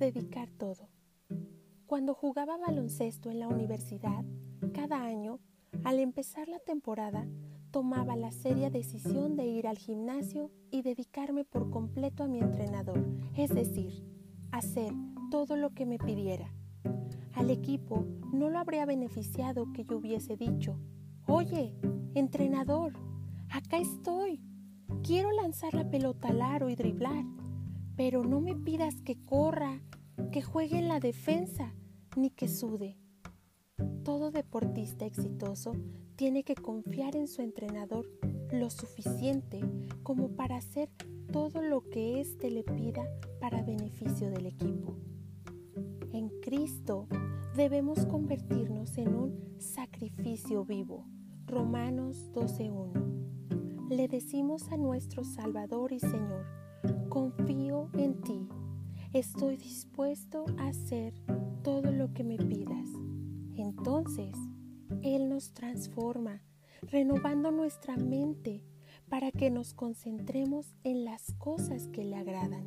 dedicar todo. Cuando jugaba baloncesto en la universidad, cada año, al empezar la temporada, tomaba la seria decisión de ir al gimnasio y dedicarme por completo a mi entrenador, es decir, hacer todo lo que me pidiera. Al equipo no lo habría beneficiado que yo hubiese dicho, oye, entrenador, acá estoy, quiero lanzar la pelota al y driblar, pero no me pidas que corra, que juegue en la defensa, ni que sude. Todo deportista exitoso tiene que confiar en su entrenador lo suficiente como para hacer todo lo que éste le pida para beneficio del equipo. En Cristo debemos convertirnos en un sacrificio vivo. Romanos 12.1. Le decimos a nuestro Salvador y Señor, confío en ti, estoy dispuesto a hacer todo lo que me pidas. Entonces, Él nos transforma, renovando nuestra mente para que nos concentremos en las cosas que le agradan.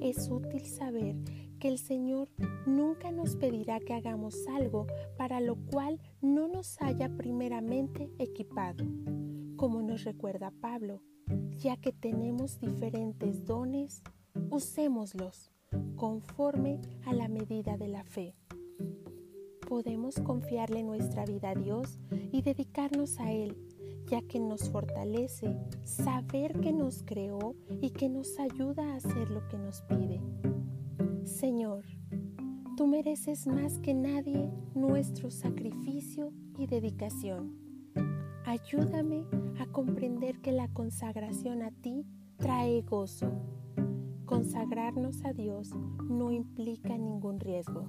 Es útil saber que el Señor nunca nos pedirá que hagamos algo para lo cual no nos haya primeramente equipado, como nos recuerda Pablo, ya que tenemos diferentes dones, usémoslos conforme a la medida de la fe. Podemos confiarle nuestra vida a Dios y dedicarnos a Él, ya que nos fortalece saber que nos creó y que nos ayuda a hacer lo que nos pide. Señor, tú mereces más que nadie nuestro sacrificio y dedicación. Ayúdame a comprender que la consagración a ti trae gozo Consagrarnos a Dios no implica ningún riesgo.